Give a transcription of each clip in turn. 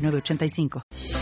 906985.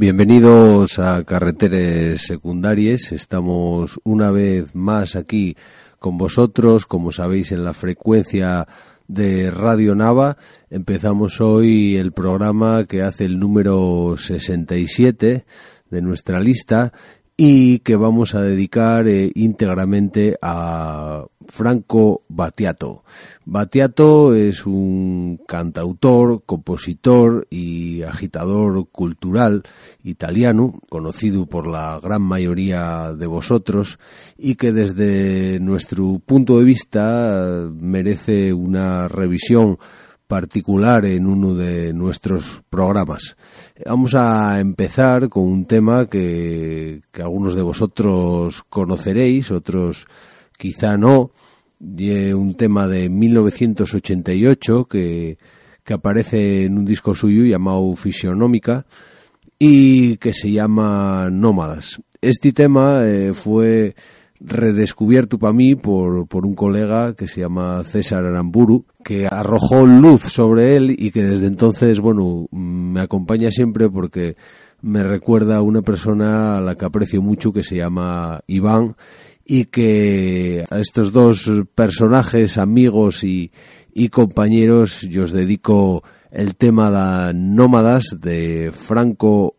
Bienvenidos a Carreteres Secundarias. Estamos una vez más aquí con vosotros, como sabéis, en la frecuencia de Radio Nava. Empezamos hoy el programa que hace el número 67 de nuestra lista y que vamos a dedicar eh, íntegramente a Franco Battiato. Battiato es un cantautor, compositor y agitador cultural italiano, conocido por la gran mayoría de vosotros y que desde nuestro punto de vista merece una revisión particular en uno de nuestros programas. Vamos a empezar con un tema que, que algunos de vosotros conoceréis, otros quizá no, un tema de 1988 que, que aparece en un disco suyo llamado Fisionómica y que se llama Nómadas. Este tema eh, fue redescubierto para mí por, por un colega que se llama César Aramburu, que arrojó luz sobre él y que desde entonces, bueno, me acompaña siempre porque me recuerda a una persona a la que aprecio mucho que se llama Iván y que a estos dos personajes, amigos y, compañeros, yo os dedico el tema de Nómadas de Franco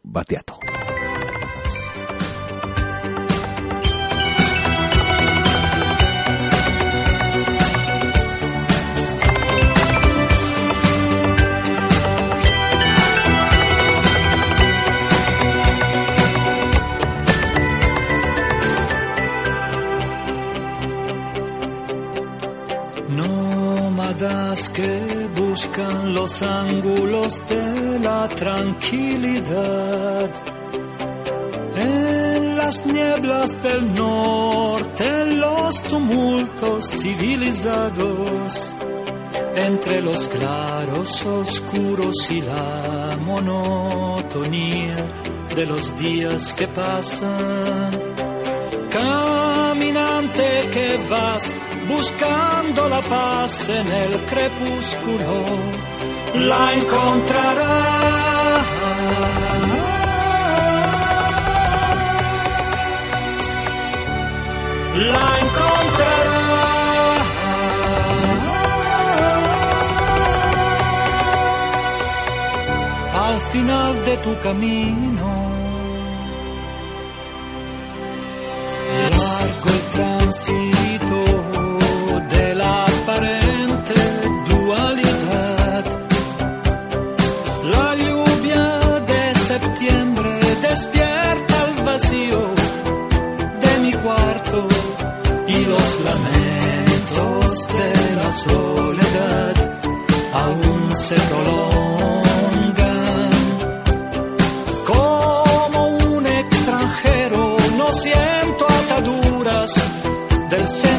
Que buscan los ángulos de la tranquilidad. En las nieblas del norte, en los tumultos civilizados, entre los claros oscuros y la monotonía de los días que pasan. Caminante que vas buscando la paz en el crepúsculo, la encontrarás. La encontrarás. Al final de tu camino. Largo el tránsito se prolongan. Como un extranjero no siento ataduras del centro.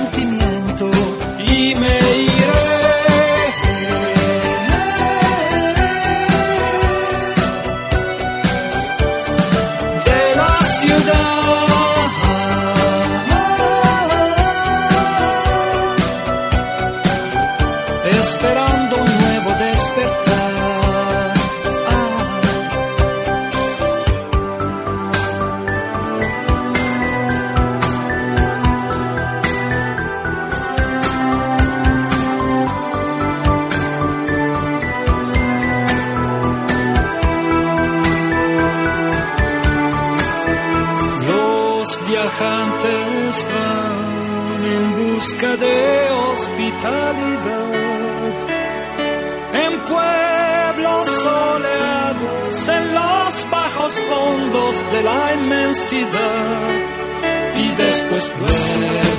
Inmensidad. Y después duermen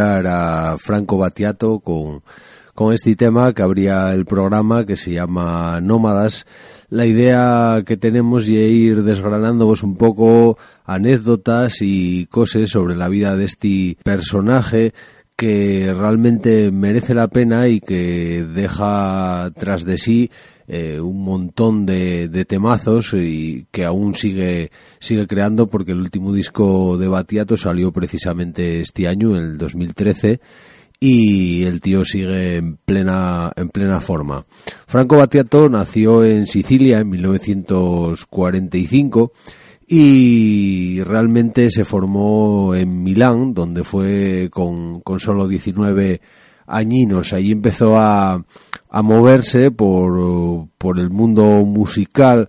a Franco Battiato con, con este tema que abría el programa que se llama Nómadas, la idea que tenemos es ir desgranándoos un poco anécdotas y cosas sobre la vida de este personaje que realmente merece la pena y que deja tras de sí eh, un montón de, temazos y que aún sigue sigue creando porque el último disco de Batiato salió precisamente este año, en el 2013 y el tío sigue en plena en plena forma. Franco Battiato nació en Sicilia en 1945 y realmente se formó en Milán, donde fue con, con solo 19 añinos. Allí empezó a, a moverse por, por el mundo musical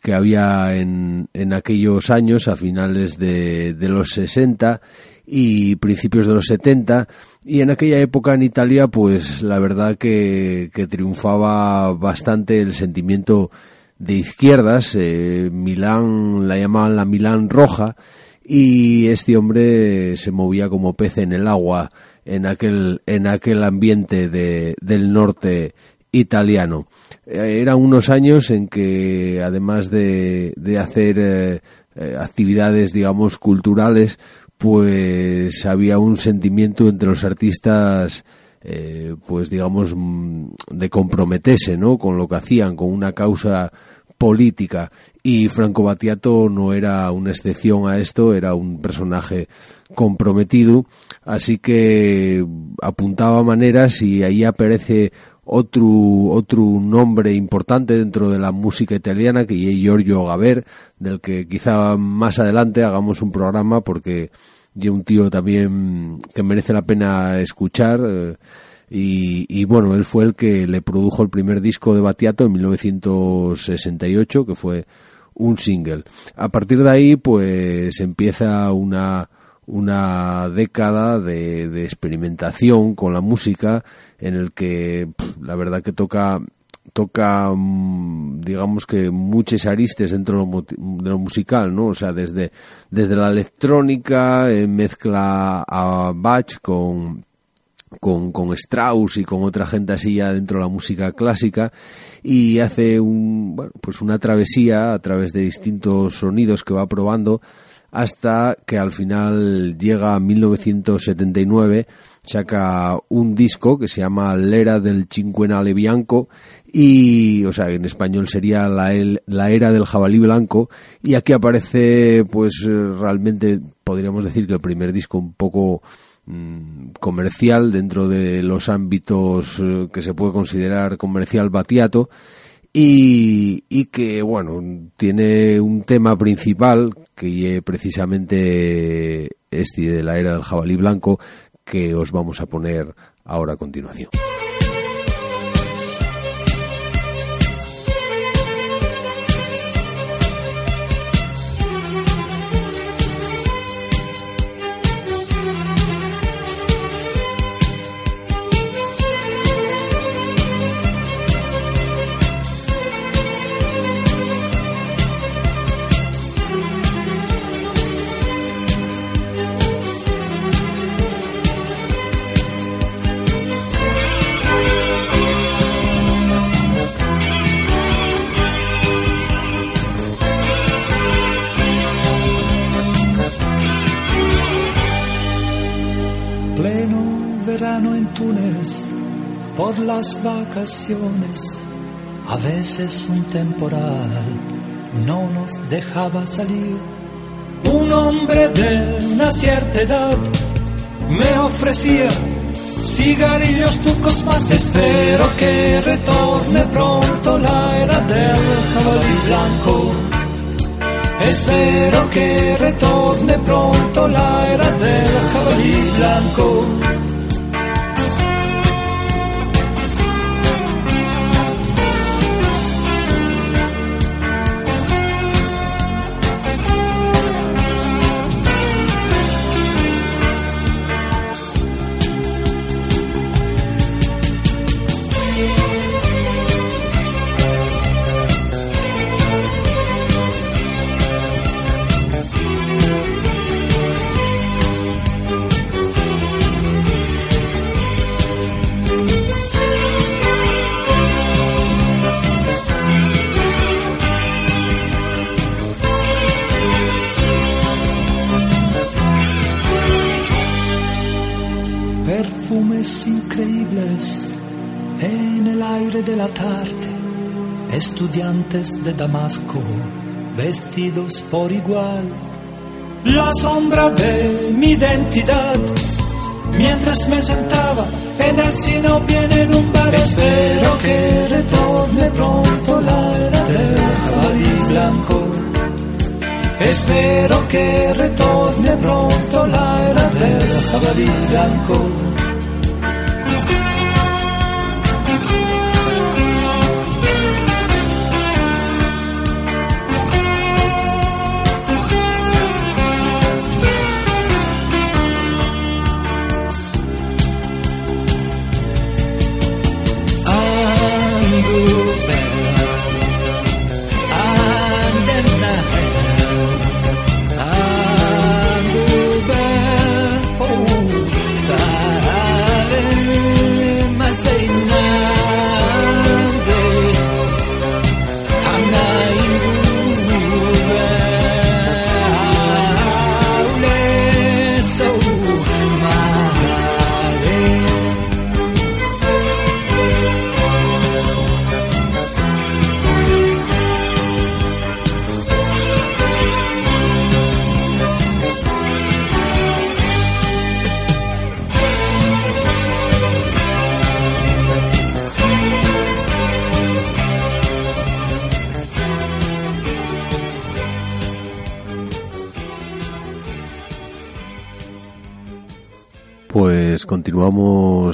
que había en, en aquellos años, a finales de, de los 60 y principios de los 70 y en aquella época en Italia pues la verdad que, que triunfaba bastante el sentimiento de izquierdas. Eh, Milán la llamaban la Milán roja. Y este hombre se movía como pez en el agua en aquel en aquel ambiente de, del norte italiano. Eran unos años en que además de, de hacer eh, actividades digamos culturales pues había un sentimiento entre los artistas eh, pues digamos de comprometerse no con lo que hacían con una causa política. Y Franco Battiato no era una excepción a esto era un personaje comprometido. Así que apuntaba maneras y ahí aparece otro otro nombre importante dentro de la música italiana que es Giorgio Gaber del que quizá más adelante hagamos un programa porque y un tío también que merece la pena escuchar eh, y, y, bueno, él fue el que le produjo el primer disco de Batiato en 1968 que fue un single. A partir de ahí pues empieza una una década de, de experimentación con la música en el que la verdad que toca toca digamos que muchos aristes dentro de lo musical no o sea desde desde la electrónica eh, mezcla a Bach con con, con Strauss y con otra gente así ya dentro de la música clásica y hace un, bueno, pues una travesía a través de distintos sonidos que va probando hasta que al final llega a 1979, saca un disco que se llama L'era del Cinquenale Bianco y, o sea, en español sería la, la era del jabalí blanco y aquí aparece pues realmente podríamos decir que el primer disco un poco comercial dentro de los ámbitos eh, que se puede considerar comercial batiato y, y, que bueno tiene un tema principal que es precisamente este de la era del jabalí blanco que os vamos a poner ahora a continuación. Por las vacaciones. A veces un temporal no nos dejaba salir. Un hombre de una cierta edad me ofrecía cigarrillos tucos más. Espero que retorne pronto la era del jabalí blanco. Espero que retorne pronto la era del jabalí blanco. De Damasco, vestidos por igual. La sombra de mi identidad, mientras me sentaba en el cine bien en un bar. Espero que retorne pronto la era del jabalí blanco. Espero que retorne pronto la era del jabalí blanco.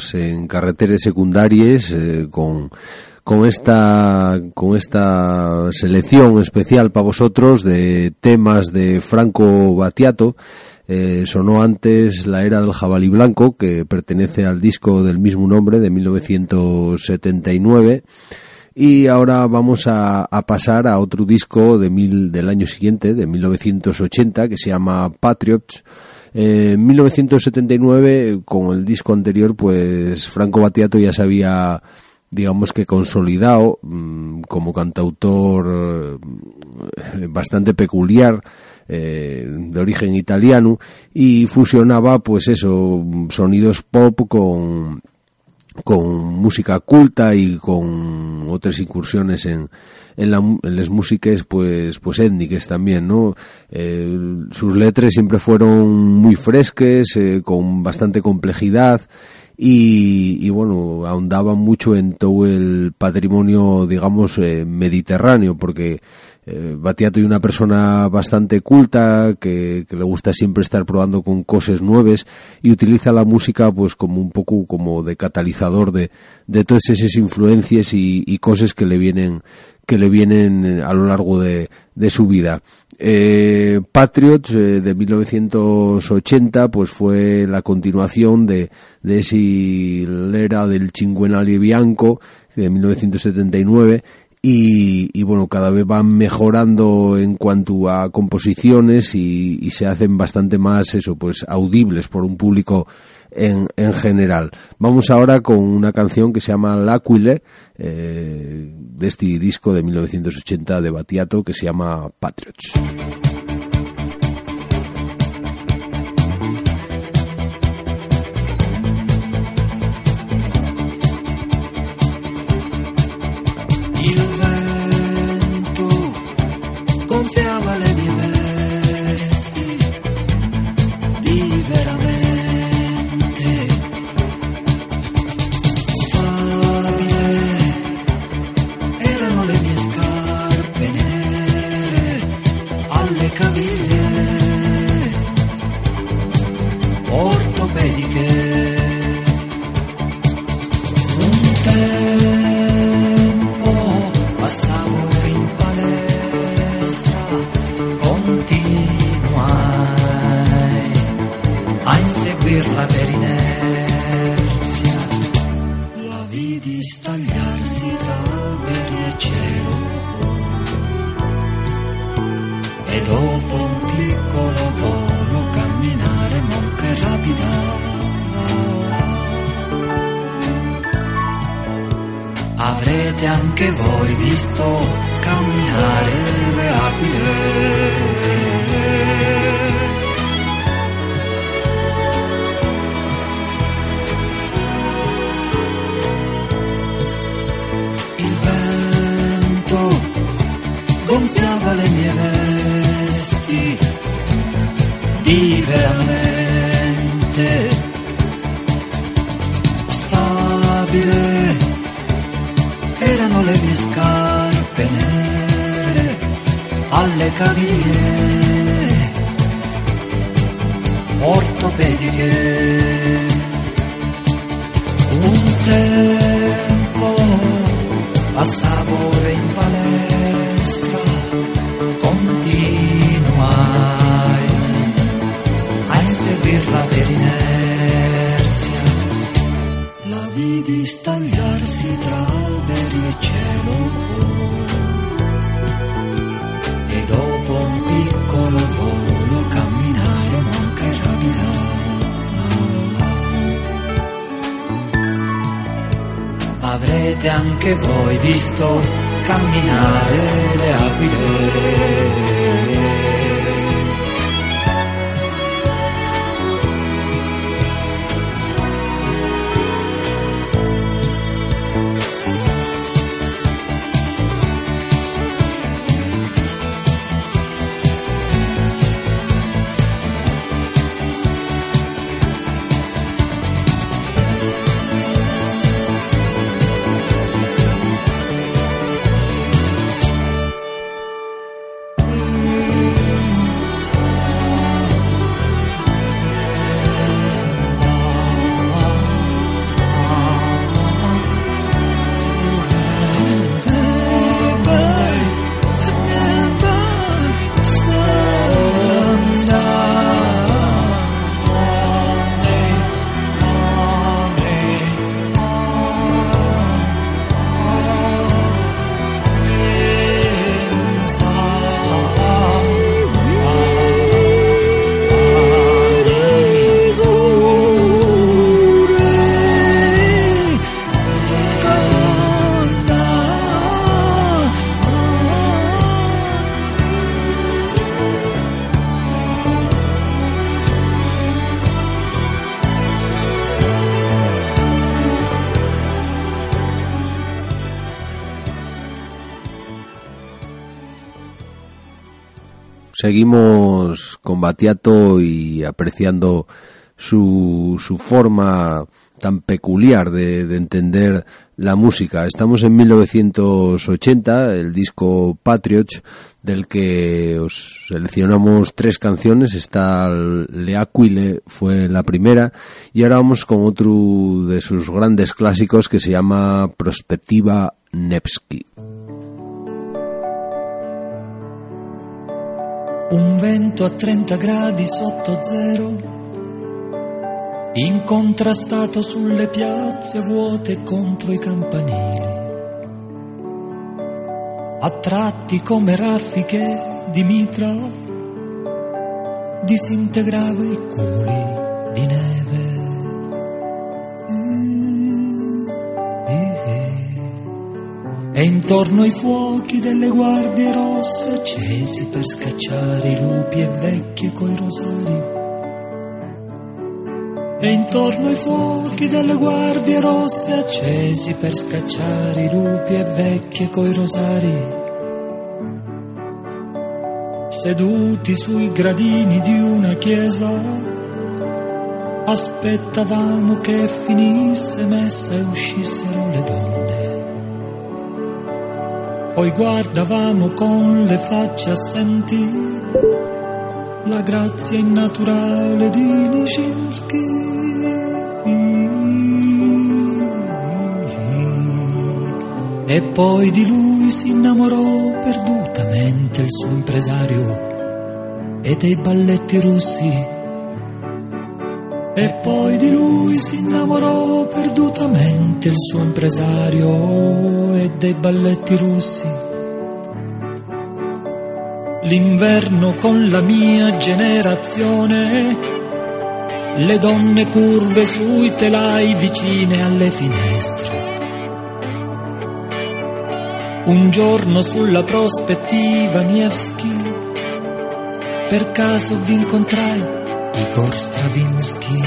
Continuamos en carreteras secundarias eh, con con esta con esta selección especial para vosotros de temas de Franco Battiato eh, sonó antes La Era del Jabalí Blanco, que pertenece al disco del mismo nombre de 1979. Y ahora vamos a, a pasar a otro disco de mil, del año siguiente, de 1980, que se llama Patriots, en 1979, con el disco anterior, pues Franco Battiato ya se había digamos que consolidado mm, como cantautor eh, bastante peculiar eh, de origen italiano y fusionaba pues eso sonidos pop con con música culta y con otras incursiones en, en, las músicas pues pues étnicas también no eh, sus letras siempre fueron muy fresques con bastante complejidad y, bueno, ahondaba mucho en todo el patrimonio, digamos, eh, mediterráneo, porque eh, Batiato es una persona bastante culta, que, le gusta siempre estar probando con cosas nuevas y utiliza la música pues como un poco como de catalizador de, de todas esas influencias y, y cosas que le vienen que le vienen a lo largo de, de su vida. Eh, Patriots eh, de 1980 pues fue la continuación de, de esa era del Cinguenale Bianco de 1979 y, bueno, cada vez van mejorando en cuanto a composiciones y, y, se hacen bastante más eso, pues audibles por un público en, en general. Vamos ahora con una canción que se llama L'Aquile, eh, de este disco de 1980 de Batiato que se llama Patriots. alle cabine ortopediche. Un tempo passavo in palestra Avrete anche voi visto camminare le aquile. Seguimos con Batiato y apreciando su, su forma tan peculiar de, de, entender la música. Estamos en 1980, el disco Patriots, del que os seleccionamos tres canciones. Está Le Aquile, fue la primera, y ahora vamos con otro de sus grandes clásicos que se llama Prospectiva Nevsky. Un vento a 30 gradi sotto zero incontrastato sulle piazze vuote contro i campanili, a tratti come raffiche di mitra, disintegrava i cumuli di neve. E intorno ai fuochi delle guardie rosse accesi per scacciare i lupi e vecchie coi rosari e intorno ai fuochi delle guardie rosse accesi per scacciare i lupi e vecchie coi rosari. Seduti sui gradini di una chiesa, aspettavamo che finisse messa e uscissero le donne. Poi guardavamo con le facce assenti la grazia innaturale di Nijinsky. E poi di lui si innamorò perdutamente il suo impresario e dei balletti russi. E poi di lui si innamorò perdutamente il suo impresario e dei balletti russi l'inverno con la mia generazione, le donne curve sui telai vicine alle finestre. Un giorno sulla prospettiva Nevsky, per caso vi incontrai Igor Stravinsky.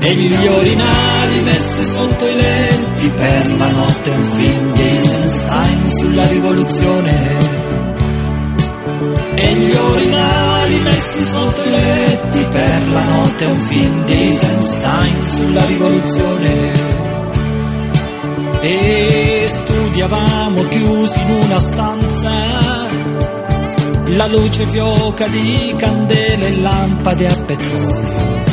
e gli orinali messi sotto i lenti per la notte un film di Eisenstein sulla rivoluzione e gli orinali messi sotto i letti per la notte un film di Eisenstein sulla rivoluzione e studiavamo chiusi in una stanza la luce fioca di candele e lampade a petrolio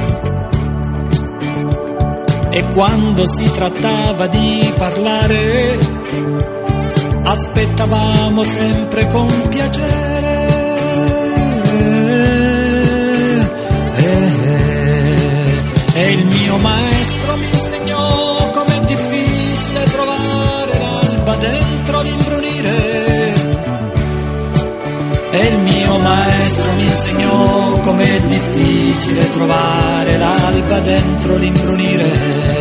e quando si trattava di parlare aspettavamo sempre con piacere. E il mio maestro maestro mi insegnò com'è difficile trovare l'alba dentro l'imbrunire.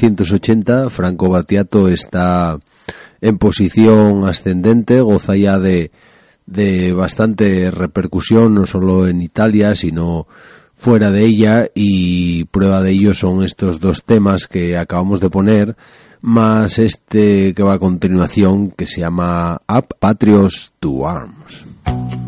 1980, Franco Battiato está en posición ascendente, goza ya de, de bastante repercusión, no solo en Italia, sino fuera de ella, y prueba de ello son estos dos temas que acabamos de poner, más este que va a continuación, que se llama Up Patrios to Arms.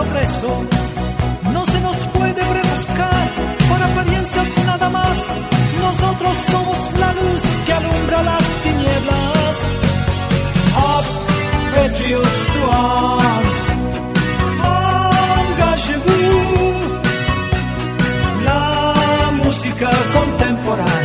Progreso. No se nos puede rebuscar por apariencias nada más. Nosotros somos la luz que alumbra las tinieblas. Up, patriots to arms. Engagez-vous. La música contemporánea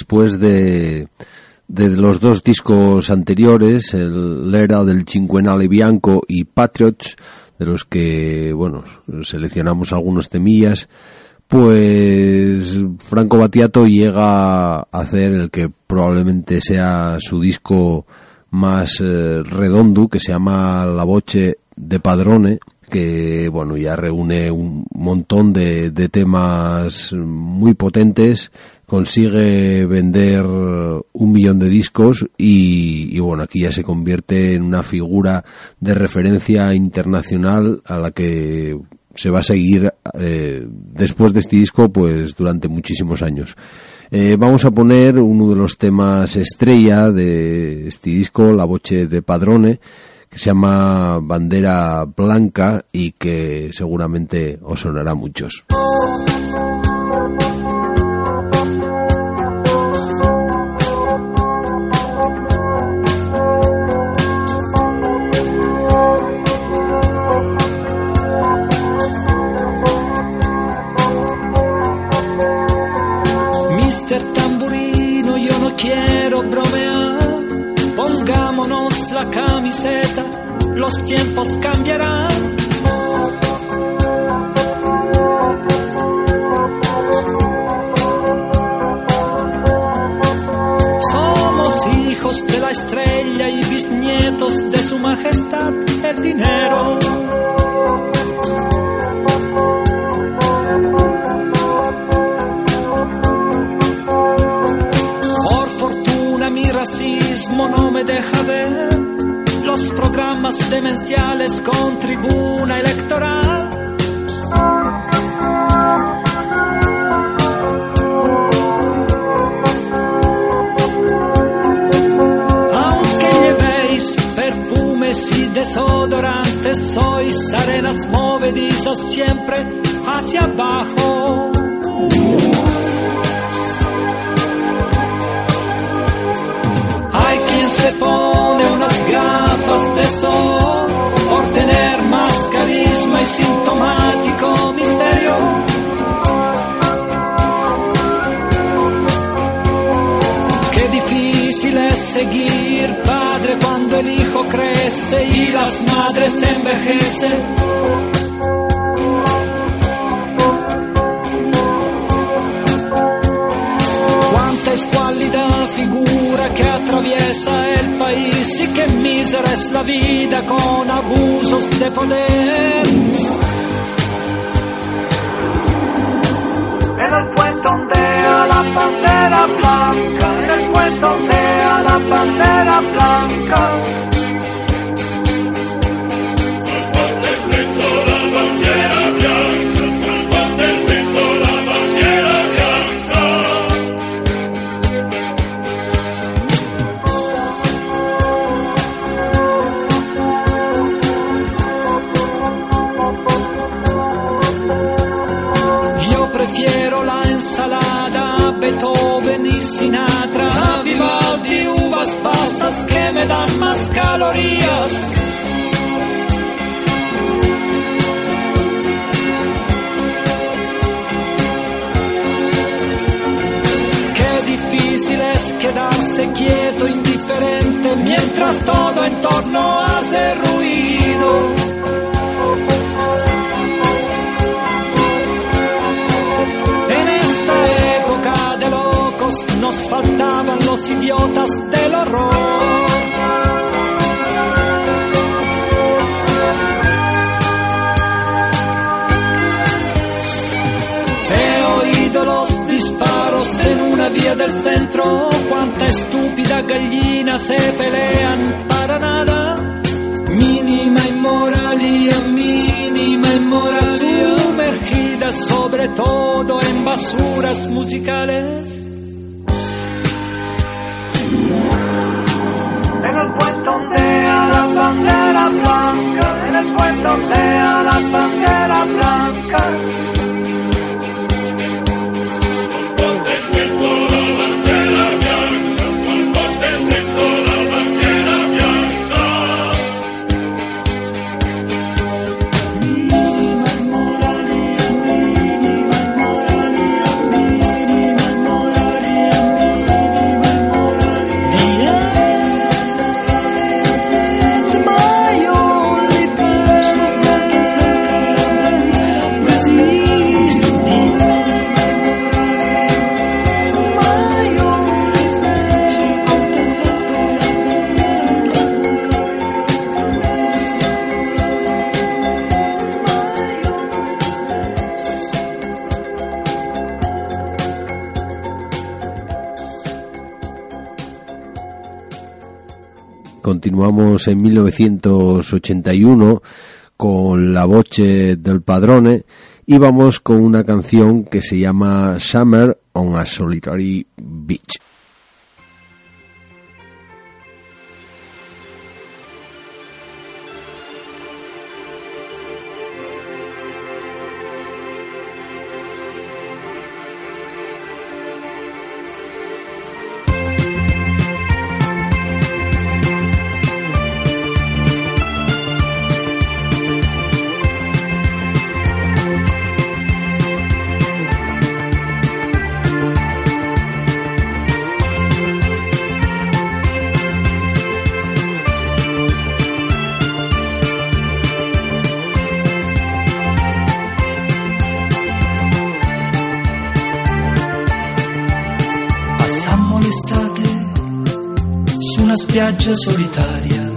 después de, de los dos discos anteriores, el L'Era del Cinquenale Bianco y Patriots, de los que, bueno, seleccionamos algunos temillas, pues Franco Battiato llega a hacer el que probablemente sea su disco más eh, redondo, que se llama La Voce de Padrone, que bueno ya reúne un montón de, de temas muy potentes consigue vender un millón de discos y, y, bueno aquí ya se convierte en una figura de referencia internacional a la que se va a seguir eh, después de este disco pues durante muchísimos años eh, vamos a poner uno de los temas estrella de este disco La Voce de Padrone que se llama Bandera Blanca y que seguramente os sonará a muchos. tiempos cambiarán. Somos hijos de la estrella y bisnietos de su majestad el dinero. Por fortuna mi racismo no me deja ver los programas demenciales con tribuna electoral. y desodorantes sois arenas movedizas siempre hacia abajo. Crece y las madres envejecen. Cuánta escuálida figura que atraviesa el país y qué mísera es la vida con abusos de poder. En el puente ondea la bandera blanca, en el puente ondea la bandera blanca. Me dan más calorías. Qué difícil es quedarse quieto, indiferente, mientras todo en torno hace ruido. Nos faltaban los idiotas del horror. En una vía del centro, cuánta estúpida gallina se pelean para nada. Mínima inmoralía, mínima inmoralía, sumergida sobre todo en basuras musicales. En el puente ondea la bandera blanca, en el puente ondea la bandera blanca. Continuamos en 1981 con la voce del padrone y vamos con una canción que se llama Summer on a Solitary Beach. Una spiaggia solitaria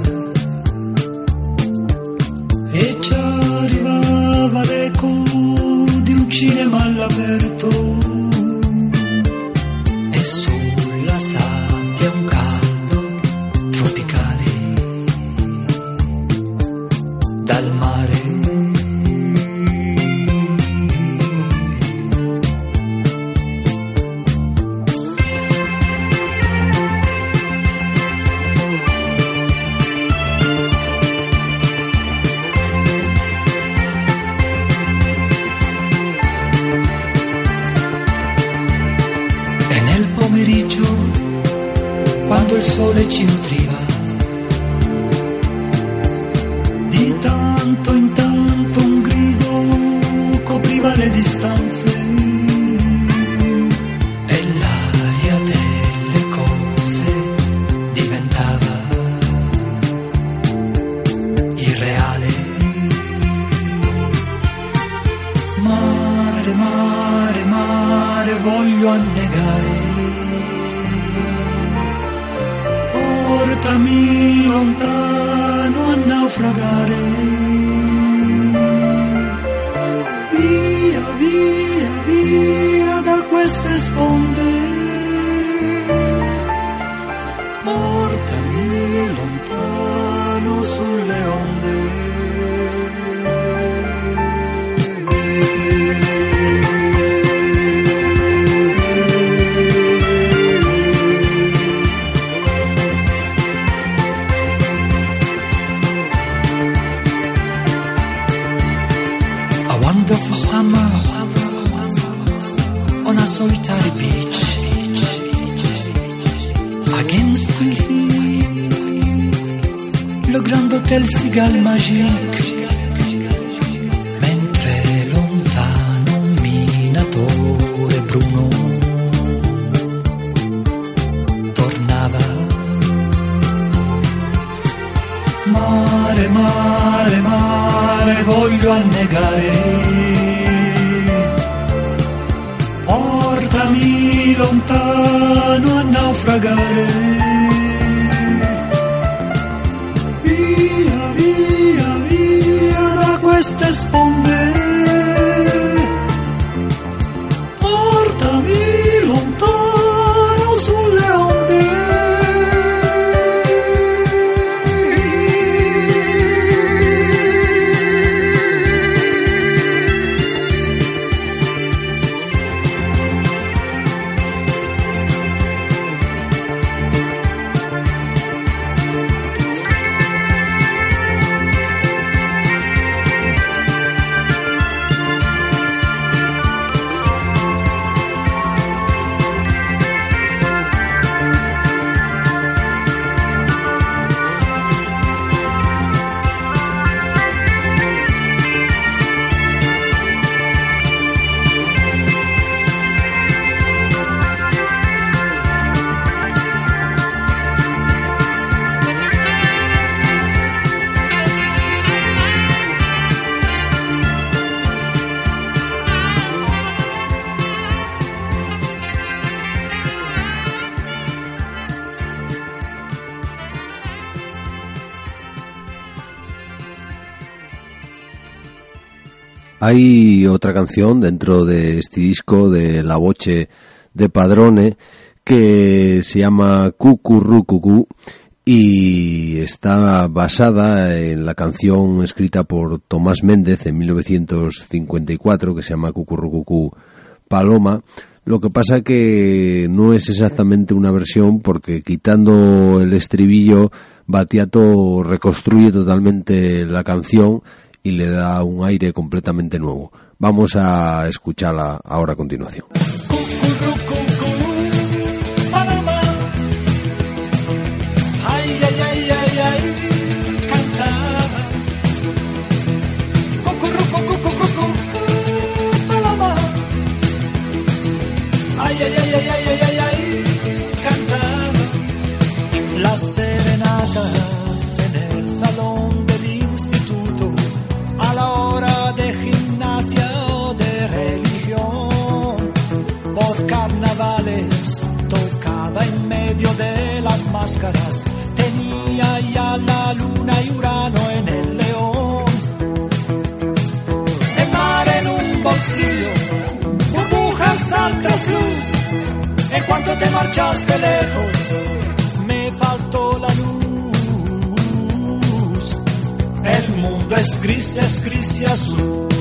Hay otra canción dentro de este disco de La Voce de Padrone que se llama Cucurrucucú y está basada en la canción escrita por Tomás Méndez en 1954 que se llama Cucurrucucú Paloma. Lo que pasa que no es exactamente una versión porque quitando el estribillo Batiato reconstruye totalmente la canción y le da un aire completamente nuevo. Vamos a escucharla ahora a continuación. Venía ya la luna y Urano en el león. El mar en un bolsillo, burbujas al trasluz. En cuanto te marchaste lejos, me faltó la luz. El mundo es gris, es gris y azul.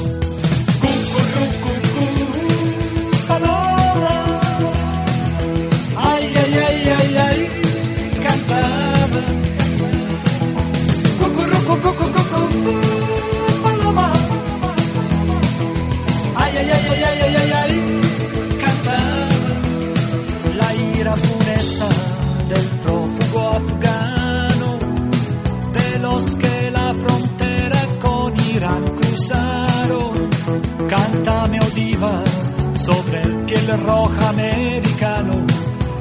El roja americano,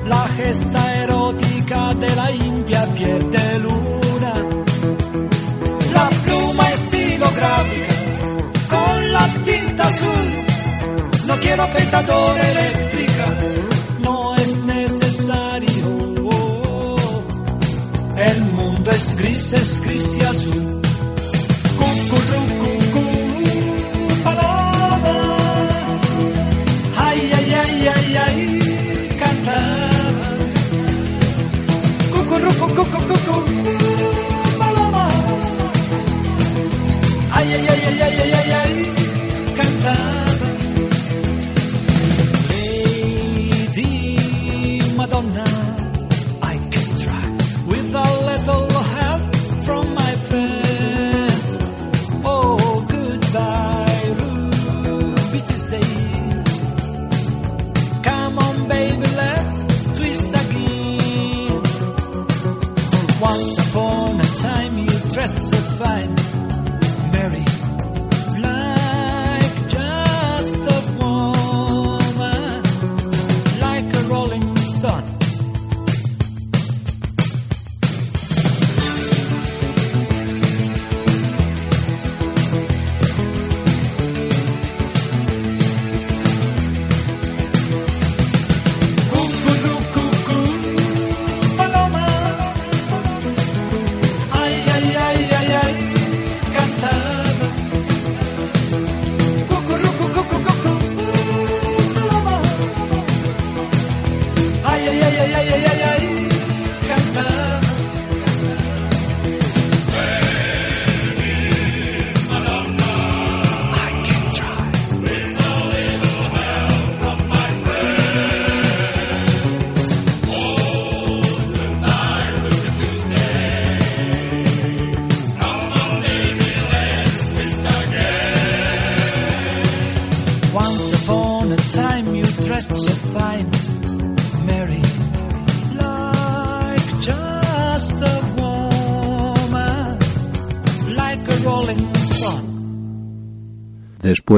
la gesta erótica de la India piel de luna. La pluma estilográfica con la tinta azul. No quiero afeitadora eléctrica, no es necesario. El mundo es gris, es gris y azul. Madonna,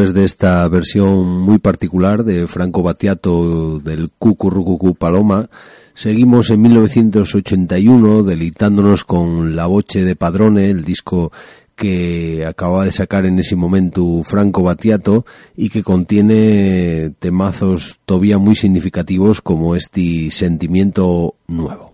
Después de esta versión muy particular de Franco Battiato del Cucurrucucú Paloma, seguimos en 1981 deleitándonos con La Voce de Padrone, el disco que acaba de sacar en ese momento Franco Battiato y que contiene temazos todavía muy significativos como este sentimiento nuevo.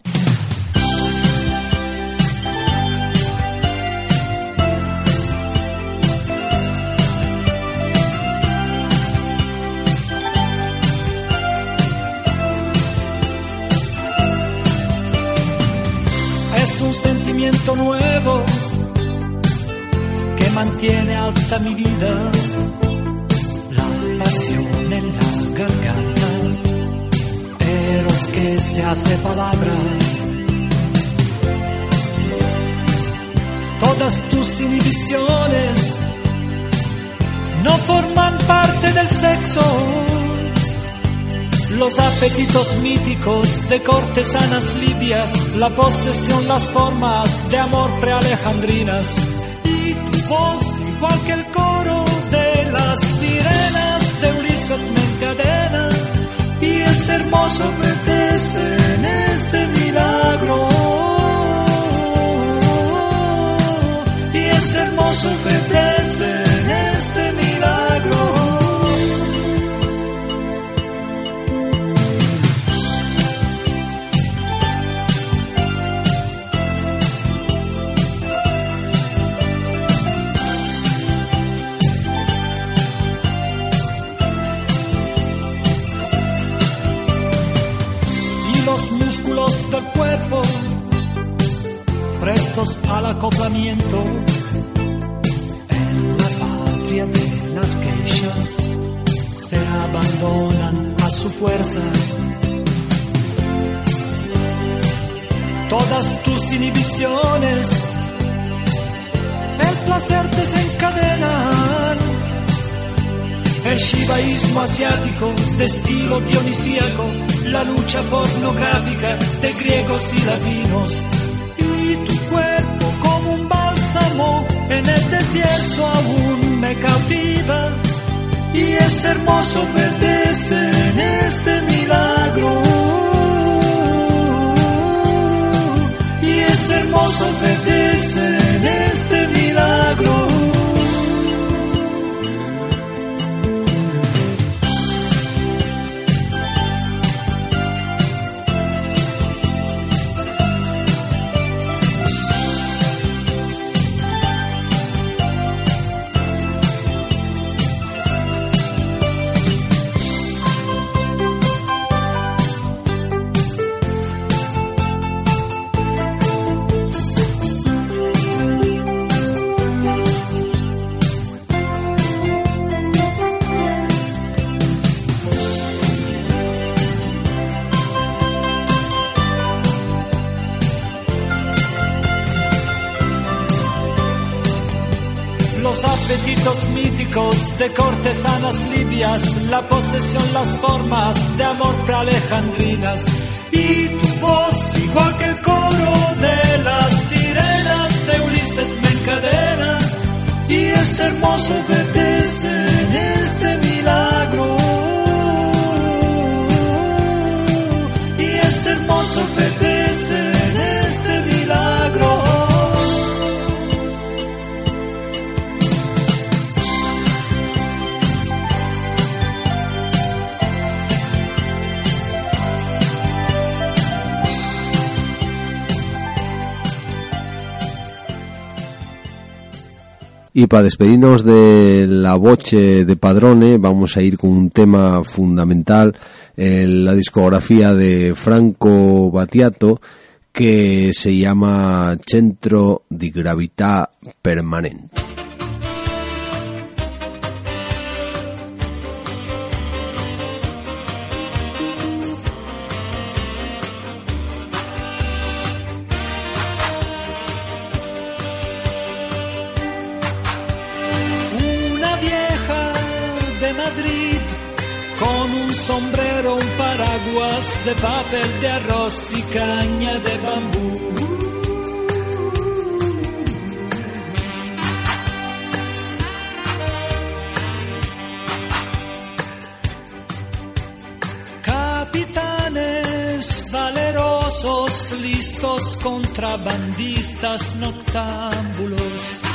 Un sentimiento nuevo que mantiene alta mi vida, la pasión en la garganta, eros que se hace palabra. Todas tus inhibiciones no forman parte del sexo. Los apetitos míticos de cortesanas libias, la posesión, las formas de amor prealejandrinas. Y tu voz igual que el coro de las sirenas de Ulises me encadena y es hermoso verte al acoplamiento. En la patria de las queixas se abandonan a su fuerza. Todas tus inhibiciones el placer desencadenan. El shivaísmo asiático de estilo dionisíaco, la lucha pornográfica de griegos y latinos. En el desierto aún me cautiva. Y es hermoso perderse en este milagro. Y es hermoso perderse cortesanas libias, la posesión, las formas de amor prealejandrinas. Y tu voz igual que el coro de las sirenas de Ulises me encadena. Y es hermoso verte en este milagro. Y es hermoso verte para despedirnos de la boche de Padrone, vamos a ir con un tema fundamental en la discografía de Franco Battiato que se llama Centro di Gravità Permanente. De papel de arroz y caña de bambú. Capitanes valerosos, listos contrabandistas noctámbulos.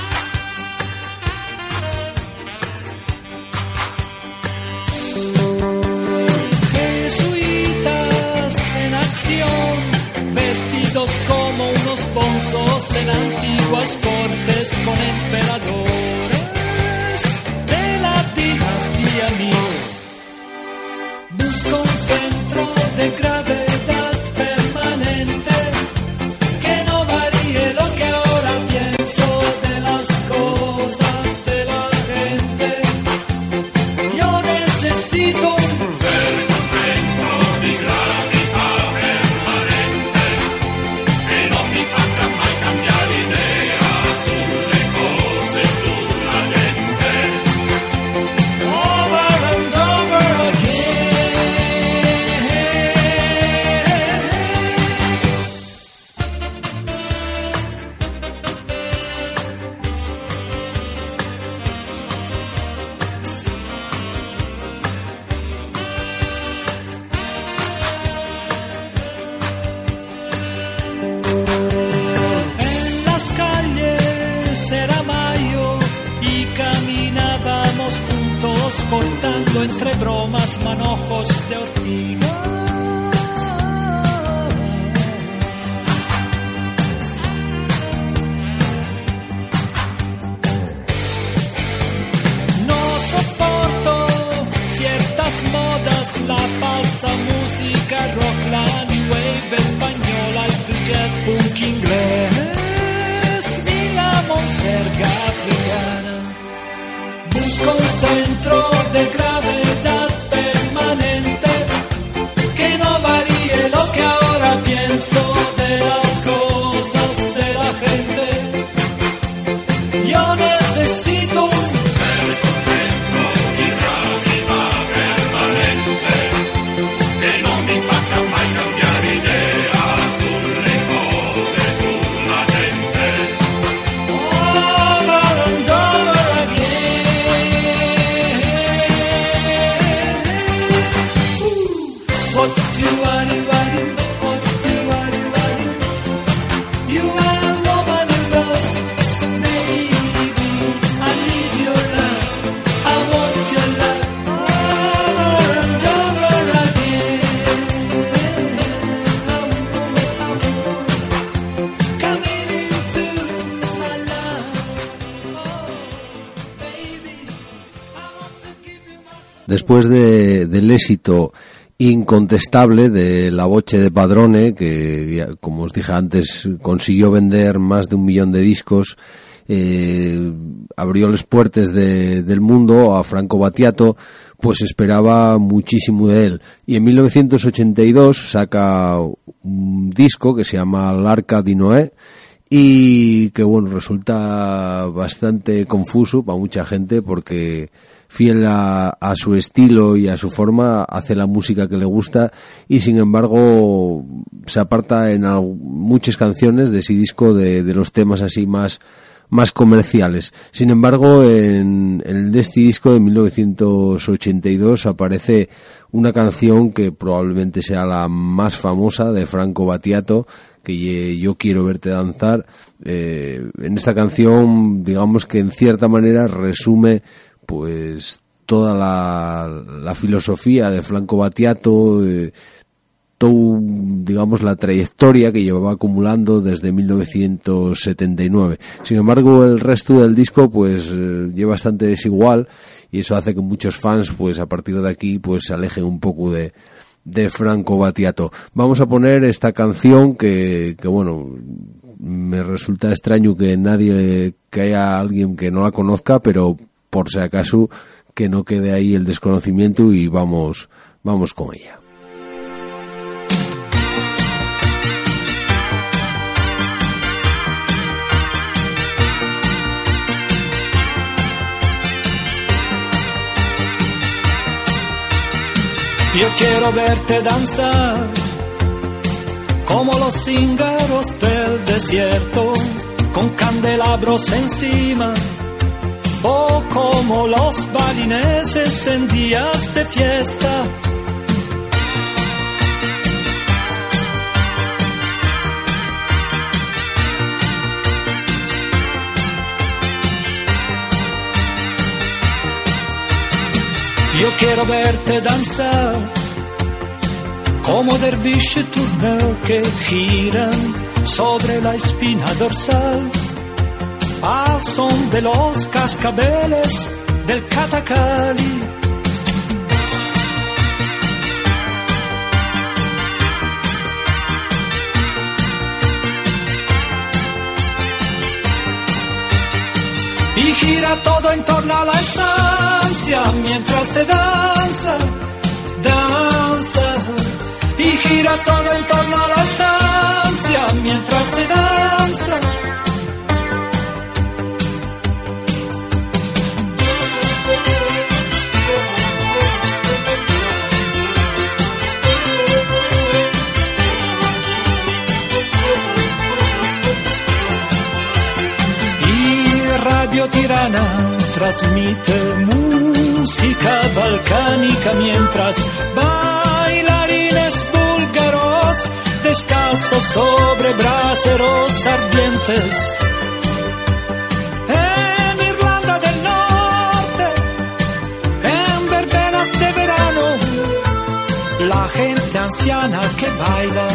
En antiguas cortes con emperadores de la dinastía Ming. Busco un centro de gravedad después de, del éxito incontestable de la boche de Padrone, que como os dije antes consiguió vender más de un millón de discos, eh, abrió los puertos del mundo a Franco Battiato, pues esperaba muchísimo de él. Y en 1982 saca un disco que se llama L'Arca di Noé, y que bueno, resulta bastante confuso para mucha gente porque fiel a, su estilo y a su forma, hace la música que le gusta y sin embargo se aparta en muchas canciones de ese disco de, los temas así más más comerciales. Sin embargo, en, el de este disco de 1982 aparece una canción que probablemente sea la más famosa de Franco Battiato, que yo quiero verte danzar. Eh, en esta canción, digamos que en cierta manera resume pues toda la, filosofía de Franco Battiato, toda, digamos, la trayectoria que llevaba acumulando desde 1979. Sin embargo, el resto del disco, pues, eh, lleva bastante desigual y eso hace que muchos fans, pues, a partir de aquí, pues, se alejen un poco de, de Franco Battiato. Vamos a poner esta canción que, que bueno, me resulta extraño que nadie, que haya alguien que no la conozca, pero por si acaso que no quede ahí el desconocimiento y vamos, vamos con ella. Yo quiero verte danzar como los cíngaros del desierto, con candelabros encima o como los balineses en días de fiesta. Yo quiero verte danzar como derviche turneo que giran sobre la espina dorsal al son de los cascabeles del catacali. Y gira todo en torno a la estancia mientras se danza, danza. Y gira todo en torno a la estancia mientras se danza Tirana transmite música balcánica mientras bailarines búlgaros descalzos sobre braseros ardientes. En Irlanda del Norte, en verbenas de verano, la gente anciana que baila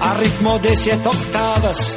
a ritmo de siete octavas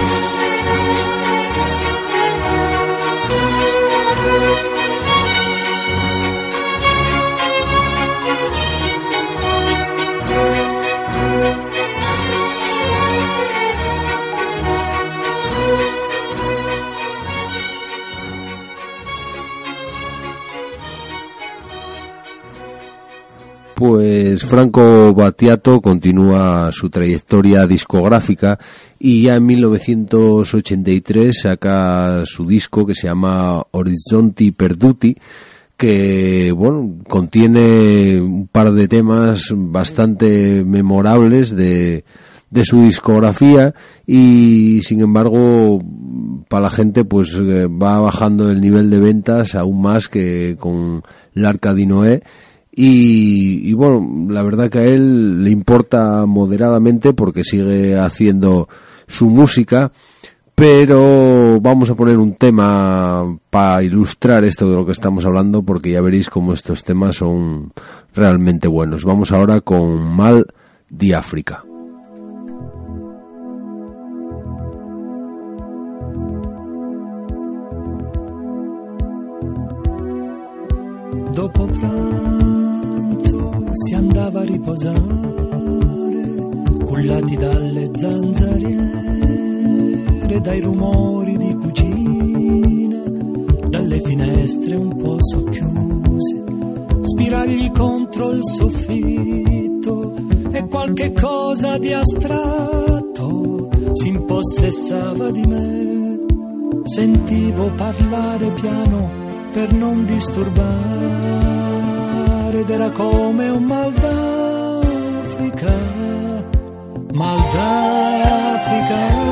Franco Battiato continúa su trayectoria discográfica y ya en 1983 saca su disco que se llama Horizonti Perduti que bueno contiene un par de temas bastante memorables de, de su discografía y sin embargo para la gente pues eh, va bajando el nivel de ventas aún más que con l'Arca di Noé y, bueno, la verdad que a él le importa moderadamente porque sigue haciendo su música, pero vamos a poner un tema para ilustrar esto de lo que estamos hablando porque ya veréis cómo estos temas son realmente buenos. Vamos ahora con Mal de África. Si andava a riposare, cullati dalle zanzariere, dai rumori di cucina, dalle finestre un po' socchiuse, spiragli contro il soffitto e qualche cosa di astratto si impossessava di me. Sentivo parlare piano per non disturbare ed come un mal d'Africa, mal d'Africa.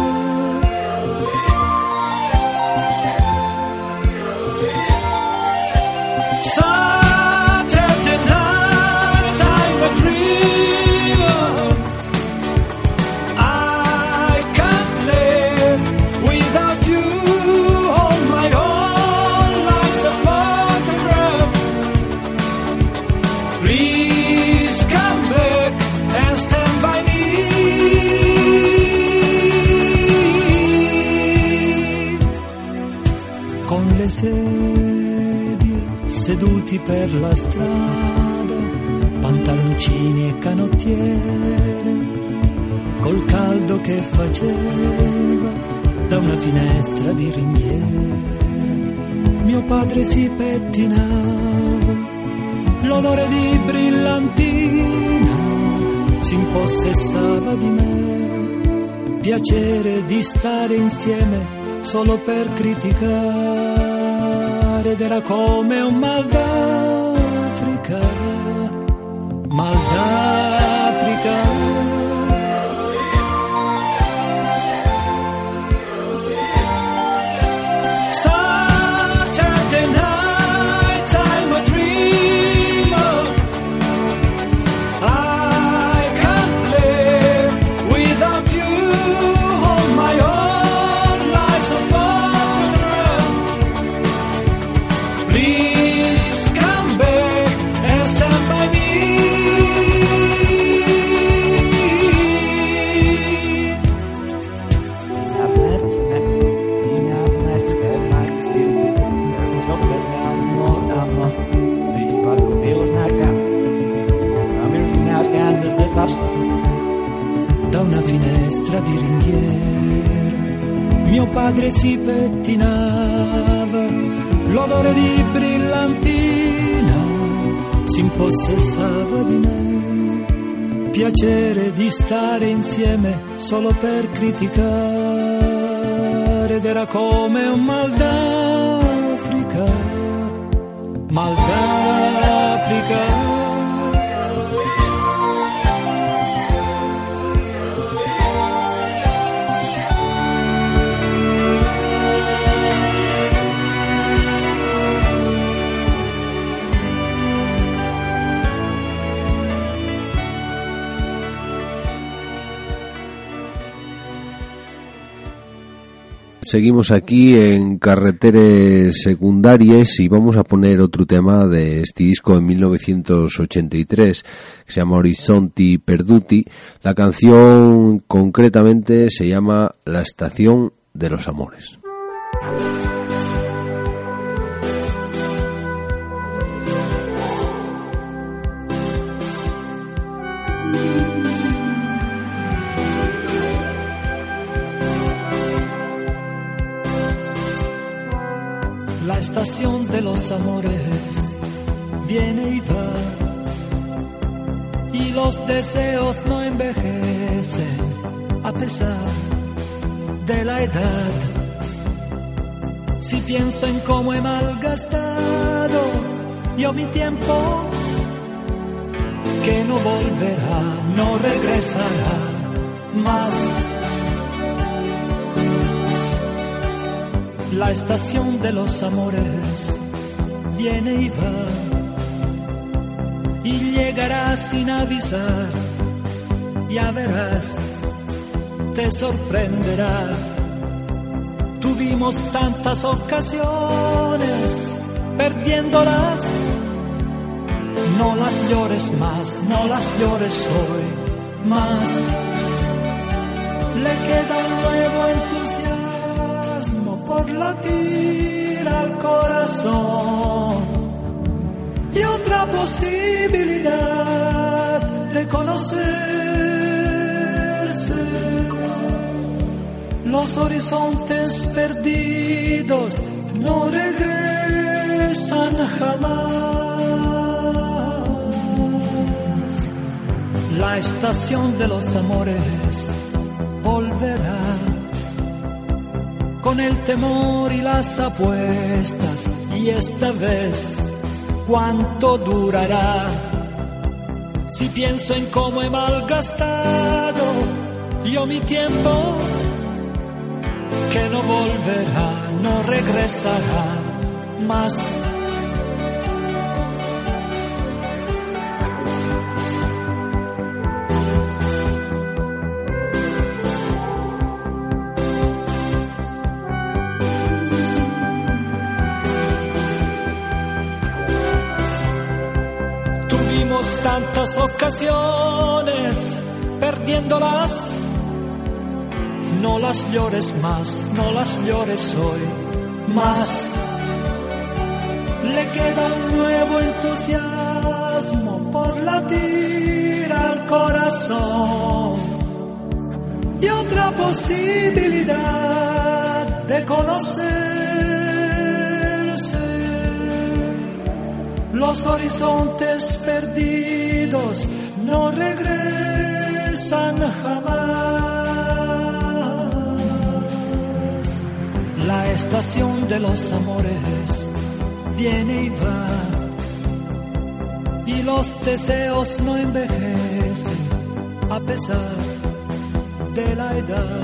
Seduti per la strada, pantaloncini e canottiere, col caldo che faceva da una finestra di ringhiera. Mio padre si pettinava, l'odore di brillantina si impossessava di me, piacere di stare insieme solo per criticare ed era come un mal d'Africa, mal d'Africa. Insieme solo per criticare ed era come un mal d'Africa, mal d'Africa. Seguimos aquí en carreteres secundarias y vamos a poner otro tema de este disco de 1983 que se llama Horizonti Perduti. La canción concretamente se llama La estación de los amores. Estación de los amores viene y va y los deseos no envejecen a pesar de la edad. Si pienso en cómo he malgastado yo mi tiempo, que no volverá, no regresará más la estación de los amores viene y va y llegará sin avisar, ya verás, te sorprenderá. Tuvimos tantas ocasiones perdiéndolas, no las llores más, no las llores hoy más. Le queda latir al corazón y otra posibilidad de conocerse. Los horizontes perdidos no regresan jamás. La estación de los amores volverá con el temor y las apuestas. Y esta vez, ¿cuánto durará? Si pienso en cómo he malgastado yo mi tiempo, que no volverá, no regresará más perdiéndolas. No las llores más, no las llores hoy más. Le queda un nuevo entusiasmo por latir al corazón y otra posibilidad de conocer los horizontes perdidos no regresan jamás. La estación de los amores viene y va y los deseos no envejecen a pesar de la edad.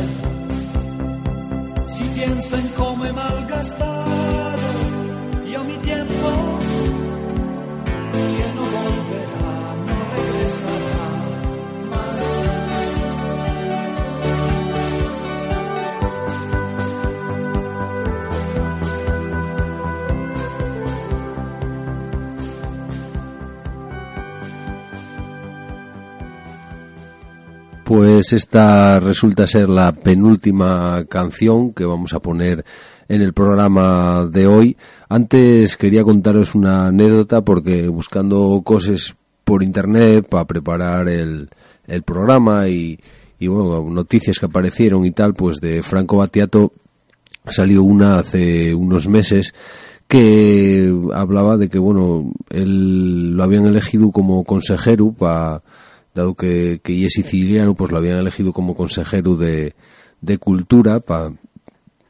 Si pienso en cómo he malgastado yo mi tiempo, Pues esta resulta ser la penúltima canción que vamos a poner en el programa de hoy. Antes quería contaros una anécdota porque buscando cosas por internet para preparar el, el programa y, y bueno, noticias que aparecieron y tal, pues de Franco Battiato salió una hace unos meses que hablaba de que bueno, él lo habían elegido como consejero para dado que, que es siciliano, pues lo habían elegido como consejero de, de cultura para,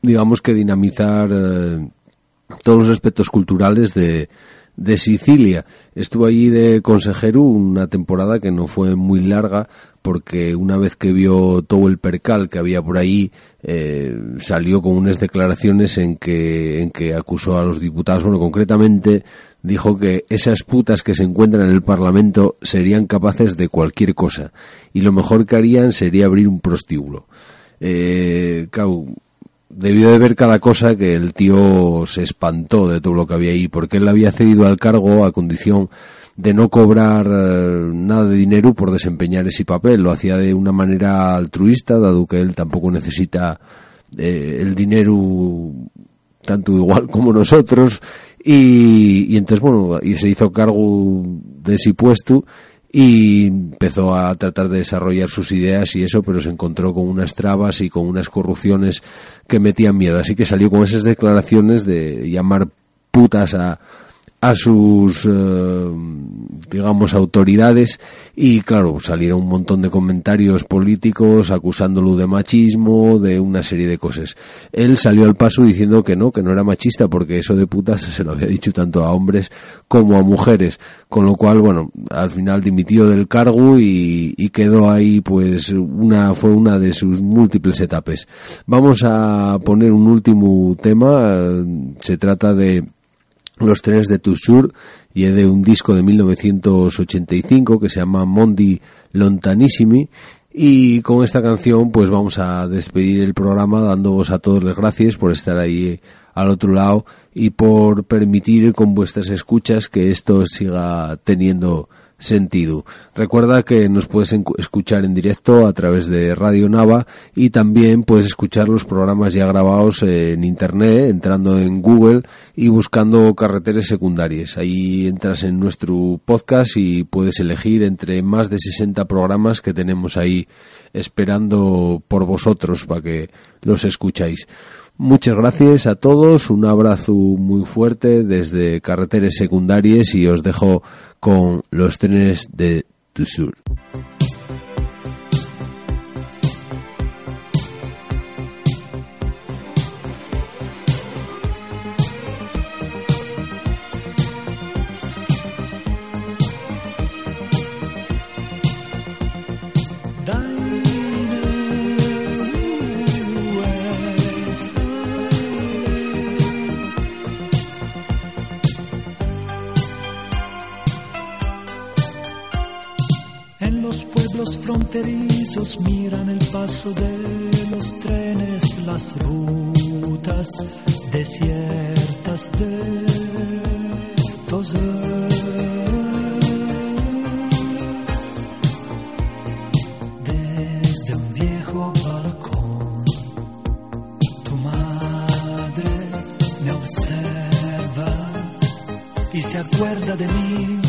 digamos que dinamizar eh, todos los aspectos culturales de, de Sicilia. Estuvo allí de consejero una temporada que no fue muy larga porque una vez que vio todo el percal que había por ahí eh, salió con unas declaraciones en que, en que acusó a los diputados, bueno, concretamente dijo que esas putas que se encuentran en el Parlamento serían capaces de cualquier cosa y lo mejor que harían sería abrir un prostíbulo. Eh, debió de ver cada cosa que el tío se espantó de todo lo que había ahí, porque él había cedido al cargo a condición de no cobrar eh, nada de dinero por desempeñar ese papel. Lo hacía de una manera altruista, dado que él tampoco necesita eh, el dinero tanto igual como nosotros. Y, y entonces, bueno, y se hizo cargo de ese puesto y empezó a tratar de desarrollar sus ideas y eso, pero se encontró con unas trabas y con unas corrupciones que metían miedo. Así que salió con esas declaraciones de llamar putas a, a sus, eh, digamos, autoridades y claro, salieron un montón de comentarios políticos acusándolo de machismo, de una serie de cosas. Él salió al paso diciendo que no, que no era machista porque eso de putas se lo había dicho tanto a hombres como a mujeres, con lo cual, bueno, al final dimitió del cargo y, y quedó ahí pues una, fue una de sus múltiples etapas. Vamos a poner un último tema, se trata de los trenes de Toussur y es de un disco de 1985 que se llama Mondi Lontanissimi. Y con esta canción pues vamos a despedir el programa dándoos a todos las gracias por estar ahí al otro lado y por permitir con vuestras escuchas que esto siga teniendo sentido. Recuerda que nos puedes escuchar en directo a través de Radio Nava y también puedes escuchar los programas ya grabados en internet entrando en Google y buscando carreteras secundarias. Ahí entras en nuestro podcast y puedes elegir entre más de 60 programas que tenemos ahí esperando por vosotros para que los escucháis. Muchas gracias a todos, un abrazo muy fuerte desde Carreteras Secundarias y os dejo con los trenes de tu miran el paso de los trenes, las rutas desiertas de Tozeur. Desde un viejo balcón, tu madre me observa y se acuerda de mí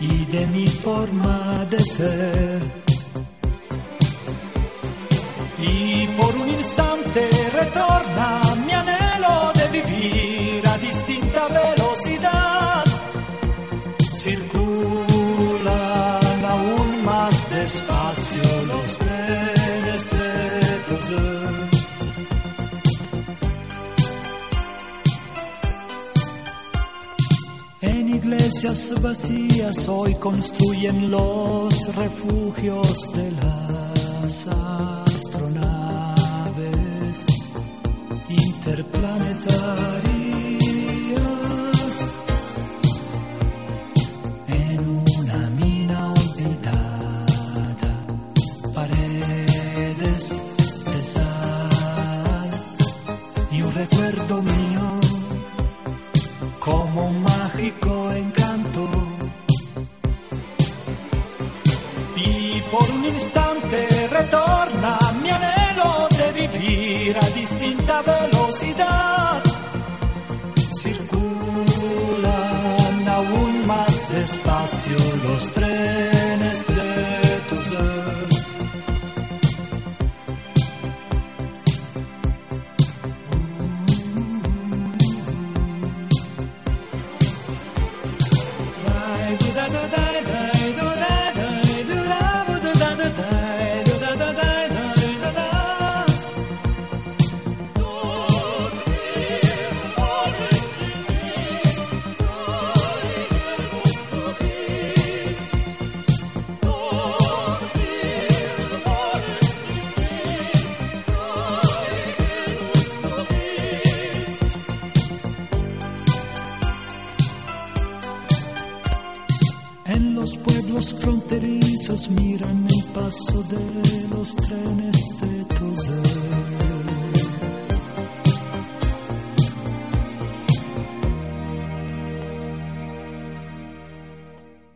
y de mi forma de ser. Y por un instante retorna mi anhelo de vivir a distinta velocidad. Circulan aún más despacio los trenes de En iglesias vacías hoy construyen los refugios de las cantar. Despacio los trenes